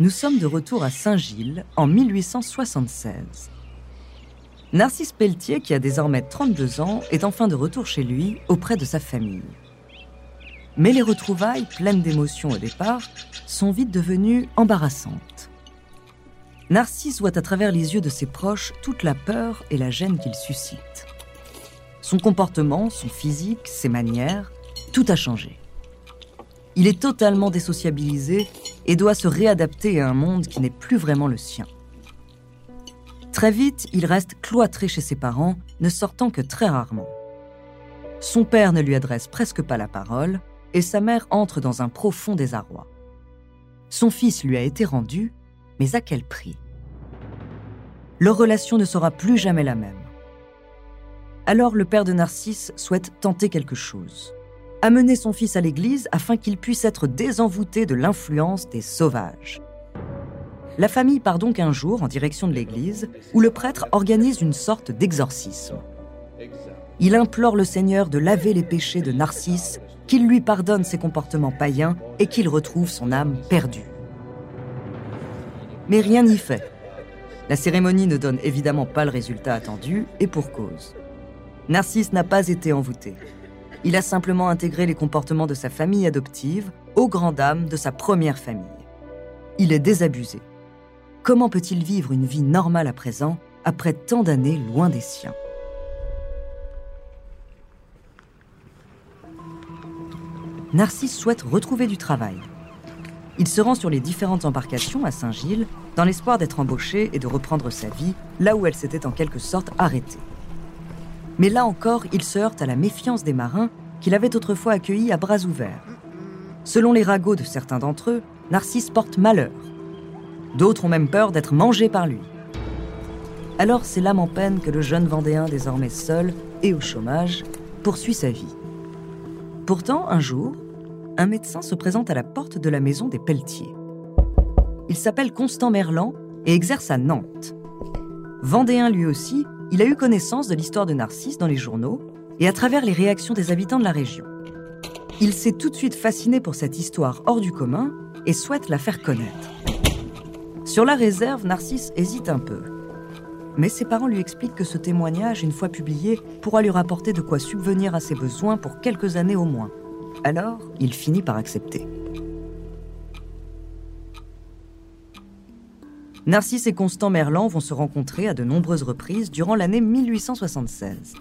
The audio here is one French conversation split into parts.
Nous sommes de retour à Saint-Gilles en 1876. Narcisse Pelletier, qui a désormais 32 ans, est enfin de retour chez lui, auprès de sa famille. Mais les retrouvailles, pleines d'émotions au départ, sont vite devenues embarrassantes. Narcisse voit à travers les yeux de ses proches toute la peur et la gêne qu'il suscite. Son comportement, son physique, ses manières, tout a changé. Il est totalement désociabilisé et doit se réadapter à un monde qui n'est plus vraiment le sien. Très vite, il reste cloîtré chez ses parents, ne sortant que très rarement. Son père ne lui adresse presque pas la parole et sa mère entre dans un profond désarroi. Son fils lui a été rendu, mais à quel prix? Leur relation ne sera plus jamais la même. Alors le père de Narcisse souhaite tenter quelque chose amener son fils à l'église afin qu'il puisse être désenvoûté de l'influence des sauvages. La famille part donc un jour en direction de l'église où le prêtre organise une sorte d'exorcisme. Il implore le Seigneur de laver les péchés de Narcisse, qu'il lui pardonne ses comportements païens et qu'il retrouve son âme perdue. Mais rien n'y fait. La cérémonie ne donne évidemment pas le résultat attendu, et pour cause. Narcisse n'a pas été envoûté. Il a simplement intégré les comportements de sa famille adoptive aux grandes dames de sa première famille. Il est désabusé. Comment peut-il vivre une vie normale à présent, après tant d'années loin des siens? Narcisse souhaite retrouver du travail. Il se rend sur les différentes embarcations à Saint-Gilles dans l'espoir d'être embauché et de reprendre sa vie là où elle s'était en quelque sorte arrêtée. Mais là encore, il se heurte à la méfiance des marins qu'il avait autrefois accueillis à bras ouverts. Selon les ragots de certains d'entre eux, Narcisse porte malheur. D'autres ont même peur d'être mangés par lui. Alors c'est l'âme en peine que le jeune Vendéen, désormais seul et au chômage, poursuit sa vie. Pourtant, un jour, un médecin se présente à la porte de la maison des Pelletiers. Il s'appelle Constant Merlan et exerce à Nantes. Vendéen lui aussi, il a eu connaissance de l'histoire de Narcisse dans les journaux et à travers les réactions des habitants de la région. Il s'est tout de suite fasciné pour cette histoire hors du commun et souhaite la faire connaître. Sur la réserve, Narcisse hésite un peu. Mais ses parents lui expliquent que ce témoignage, une fois publié, pourra lui rapporter de quoi subvenir à ses besoins pour quelques années au moins. Alors, il finit par accepter. Narcisse et Constant Merlan vont se rencontrer à de nombreuses reprises durant l'année 1876.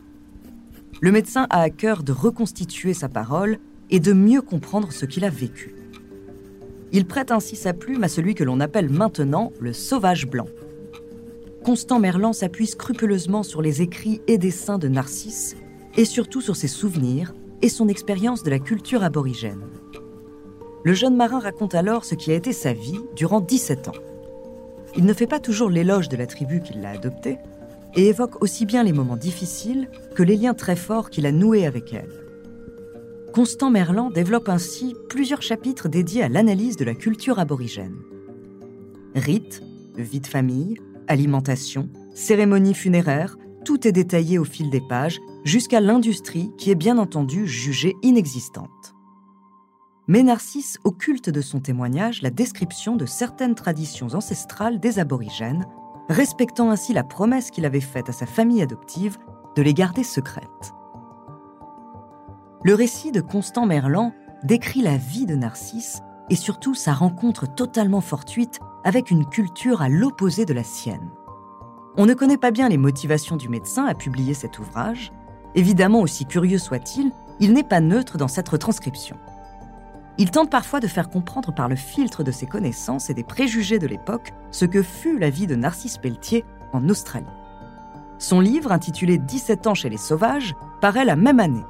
Le médecin a à cœur de reconstituer sa parole et de mieux comprendre ce qu'il a vécu. Il prête ainsi sa plume à celui que l'on appelle maintenant le sauvage blanc. Constant Merlan s'appuie scrupuleusement sur les écrits et dessins de Narcisse et surtout sur ses souvenirs et son expérience de la culture aborigène. Le jeune marin raconte alors ce qui a été sa vie durant 17 ans. Il ne fait pas toujours l'éloge de la tribu qui l'a adopté et évoque aussi bien les moments difficiles que les liens très forts qu'il a noués avec elle. Constant Merlan développe ainsi plusieurs chapitres dédiés à l'analyse de la culture aborigène. Rites, vie de famille, alimentation, cérémonies funéraires, tout est détaillé au fil des pages, jusqu'à l'industrie qui est bien entendu jugée inexistante. Mais Narcisse occulte de son témoignage la description de certaines traditions ancestrales des aborigènes, respectant ainsi la promesse qu'il avait faite à sa famille adoptive de les garder secrètes. Le récit de Constant Merlan décrit la vie de Narcisse et surtout sa rencontre totalement fortuite avec une culture à l'opposé de la sienne. On ne connaît pas bien les motivations du médecin à publier cet ouvrage. Évidemment, aussi curieux soit-il, il n'est pas neutre dans cette retranscription. Il tente parfois de faire comprendre par le filtre de ses connaissances et des préjugés de l'époque ce que fut la vie de Narcisse Pelletier en Australie. Son livre, intitulé 17 ans chez les sauvages, paraît la même année.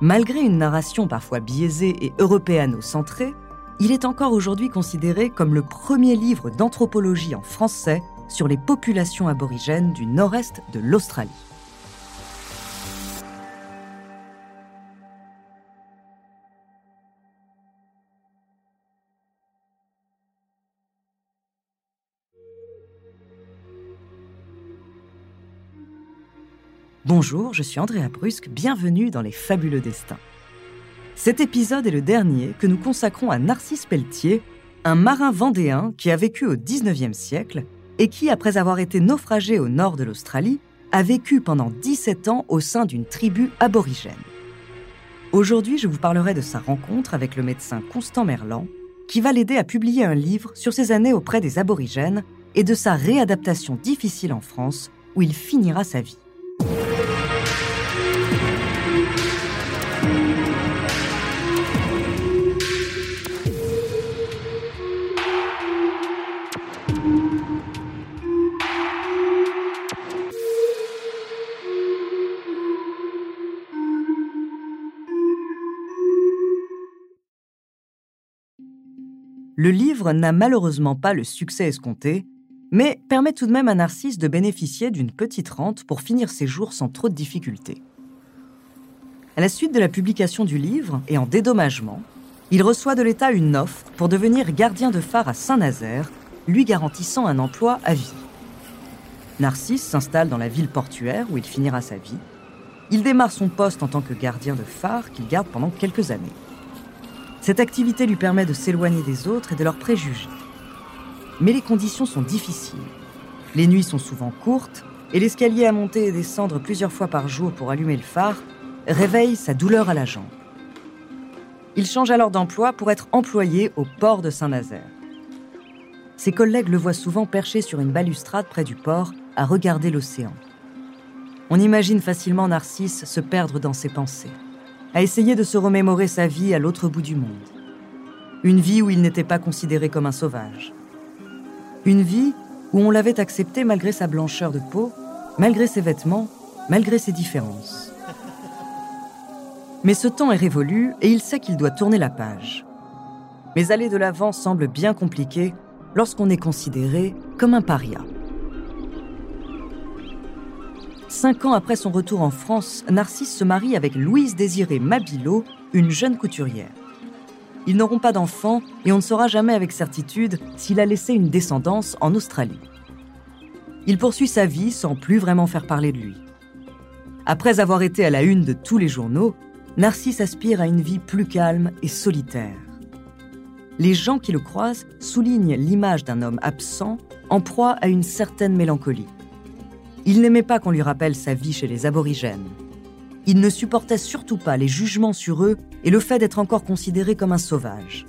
Malgré une narration parfois biaisée et européano-centrée, il est encore aujourd'hui considéré comme le premier livre d'anthropologie en français sur les populations aborigènes du nord-est de l'Australie. Bonjour, je suis Andrea Brusque, bienvenue dans Les Fabuleux Destins. Cet épisode est le dernier que nous consacrons à Narcisse Pelletier, un marin vendéen qui a vécu au XIXe siècle et qui, après avoir été naufragé au nord de l'Australie, a vécu pendant 17 ans au sein d'une tribu aborigène. Aujourd'hui, je vous parlerai de sa rencontre avec le médecin Constant Merlan, qui va l'aider à publier un livre sur ses années auprès des aborigènes et de sa réadaptation difficile en France, où il finira sa vie. Le livre n'a malheureusement pas le succès escompté, mais permet tout de même à Narcisse de bénéficier d'une petite rente pour finir ses jours sans trop de difficultés. À la suite de la publication du livre et en dédommagement, il reçoit de l'État une offre pour devenir gardien de phare à Saint-Nazaire, lui garantissant un emploi à vie. Narcisse s'installe dans la ville portuaire où il finira sa vie. Il démarre son poste en tant que gardien de phare qu'il garde pendant quelques années. Cette activité lui permet de s'éloigner des autres et de leurs préjugés. Mais les conditions sont difficiles. Les nuits sont souvent courtes et l'escalier à monter et descendre plusieurs fois par jour pour allumer le phare réveille sa douleur à la jambe. Il change alors d'emploi pour être employé au port de Saint-Nazaire. Ses collègues le voient souvent perché sur une balustrade près du port à regarder l'océan. On imagine facilement Narcisse se perdre dans ses pensées à essayer de se remémorer sa vie à l'autre bout du monde. Une vie où il n'était pas considéré comme un sauvage. Une vie où on l'avait accepté malgré sa blancheur de peau, malgré ses vêtements, malgré ses différences. Mais ce temps est révolu et il sait qu'il doit tourner la page. Mais aller de l'avant semble bien compliqué lorsqu'on est considéré comme un paria. Cinq ans après son retour en France, Narcisse se marie avec Louise Désirée Mabillot, une jeune couturière. Ils n'auront pas d'enfants et on ne saura jamais avec certitude s'il a laissé une descendance en Australie. Il poursuit sa vie sans plus vraiment faire parler de lui. Après avoir été à la une de tous les journaux, Narcisse aspire à une vie plus calme et solitaire. Les gens qui le croisent soulignent l'image d'un homme absent, en proie à une certaine mélancolie. Il n'aimait pas qu'on lui rappelle sa vie chez les aborigènes. Il ne supportait surtout pas les jugements sur eux et le fait d'être encore considéré comme un sauvage.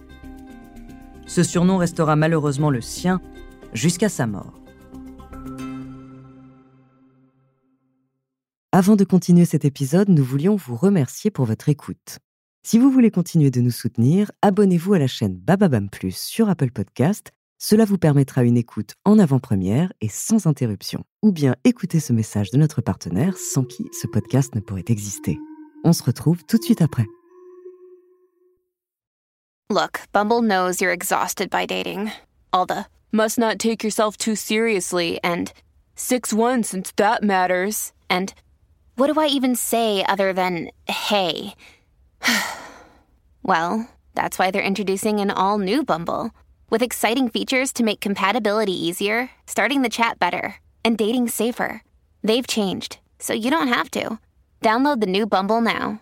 Ce surnom restera malheureusement le sien jusqu'à sa mort. Avant de continuer cet épisode, nous voulions vous remercier pour votre écoute. Si vous voulez continuer de nous soutenir, abonnez-vous à la chaîne Bababam Plus sur Apple Podcast cela vous permettra une écoute en avant-première et sans interruption. Ou bien écouter ce message de notre partenaire sans qui ce podcast ne pourrait exister. On se retrouve tout de suite après. Look, Bumble knows you're exhausted by dating. All the must not take yourself too seriously and 6-1 since that matters. And what do I even say other than hey? well, that's why they're introducing an all new Bumble. With exciting features to make compatibility easier, starting the chat better, and dating safer. They've changed, so you don't have to. Download the new Bumble now.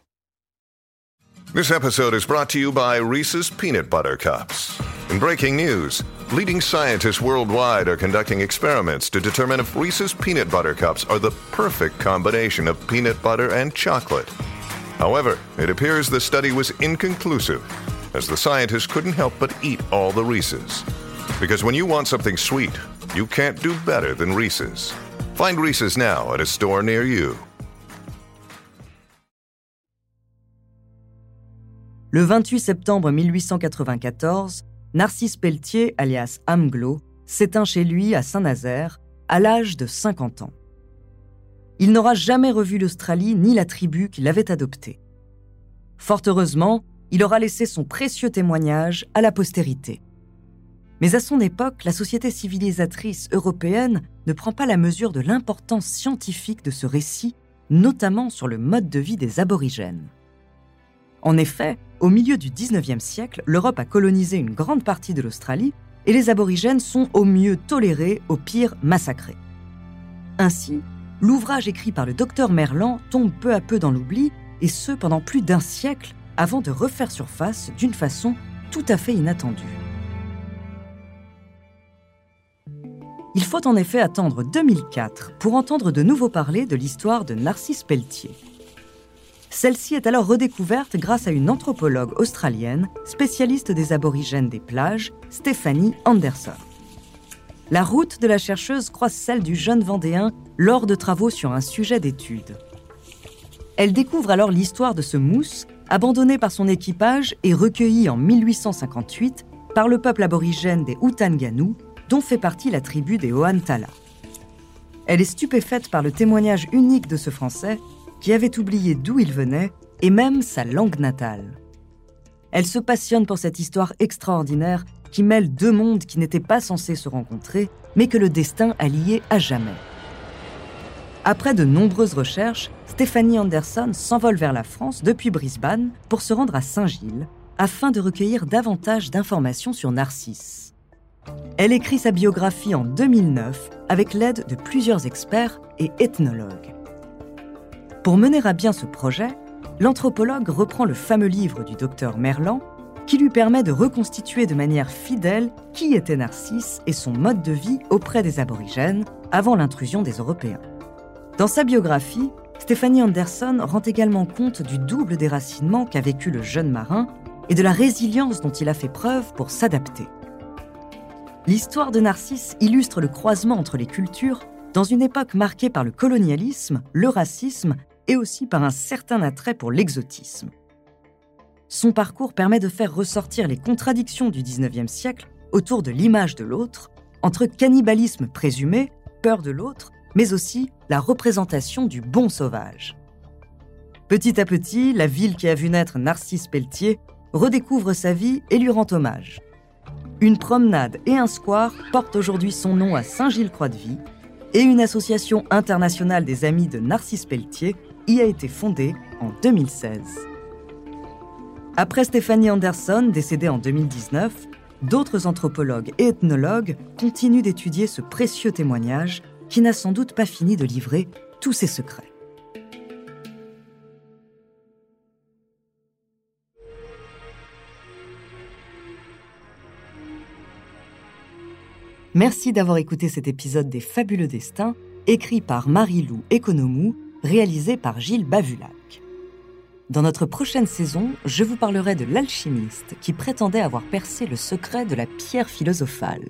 This episode is brought to you by Reese's Peanut Butter Cups. In breaking news, Leading scientists worldwide are conducting experiments to determine if Reese's peanut butter cups are the perfect combination of peanut butter and chocolate. However, it appears the study was inconclusive, as the scientists couldn't help but eat all the Reese's. Because when you want something sweet, you can't do better than Reese's. Find Reese's now at a store near you. Le 28 septembre 1894, Narcisse Pelletier, alias Amglo, s'éteint chez lui à Saint-Nazaire, à l'âge de 50 ans. Il n'aura jamais revu l'Australie ni la tribu qui l'avait adopté. Fort heureusement, il aura laissé son précieux témoignage à la postérité. Mais à son époque, la société civilisatrice européenne ne prend pas la mesure de l'importance scientifique de ce récit, notamment sur le mode de vie des aborigènes. En effet, au milieu du 19e siècle, l'Europe a colonisé une grande partie de l'Australie et les aborigènes sont au mieux tolérés, au pire massacrés. Ainsi, l'ouvrage écrit par le docteur Merlan tombe peu à peu dans l'oubli, et ce pendant plus d'un siècle avant de refaire surface d'une façon tout à fait inattendue. Il faut en effet attendre 2004 pour entendre de nouveau parler de l'histoire de Narcisse Pelletier. Celle-ci est alors redécouverte grâce à une anthropologue australienne, spécialiste des aborigènes des plages, Stephanie Anderson. La route de la chercheuse croise celle du jeune Vendéen lors de travaux sur un sujet d'étude. Elle découvre alors l'histoire de ce mousse, abandonné par son équipage et recueilli en 1858 par le peuple aborigène des Outanganu, dont fait partie la tribu des Oantala. Elle est stupéfaite par le témoignage unique de ce Français qui avait oublié d'où il venait et même sa langue natale. Elle se passionne pour cette histoire extraordinaire qui mêle deux mondes qui n'étaient pas censés se rencontrer, mais que le destin a liés à jamais. Après de nombreuses recherches, Stéphanie Anderson s'envole vers la France depuis Brisbane pour se rendre à Saint-Gilles afin de recueillir davantage d'informations sur Narcisse. Elle écrit sa biographie en 2009 avec l'aide de plusieurs experts et ethnologues. Pour mener à bien ce projet, l'anthropologue reprend le fameux livre du docteur Merlan qui lui permet de reconstituer de manière fidèle qui était Narcisse et son mode de vie auprès des aborigènes avant l'intrusion des Européens. Dans sa biographie, Stéphanie Anderson rend également compte du double déracinement qu'a vécu le jeune marin et de la résilience dont il a fait preuve pour s'adapter. L'histoire de Narcisse illustre le croisement entre les cultures dans une époque marquée par le colonialisme, le racisme et aussi par un certain attrait pour l'exotisme. Son parcours permet de faire ressortir les contradictions du XIXe siècle autour de l'image de l'autre, entre cannibalisme présumé, peur de l'autre, mais aussi la représentation du bon sauvage. Petit à petit, la ville qui a vu naître Narcisse Pelletier redécouvre sa vie et lui rend hommage. Une promenade et un square portent aujourd'hui son nom à Saint-Gilles-Croix-de-Vie et une association internationale des amis de Narcisse Pelletier y a été fondée en 2016. Après Stéphanie Anderson, décédée en 2019, d'autres anthropologues et ethnologues continuent d'étudier ce précieux témoignage qui n'a sans doute pas fini de livrer tous ses secrets. Merci d'avoir écouté cet épisode des Fabuleux Destins, écrit par Marie-Lou Economou réalisé par Gilles Bavulac. Dans notre prochaine saison, je vous parlerai de l'alchimiste qui prétendait avoir percé le secret de la pierre philosophale.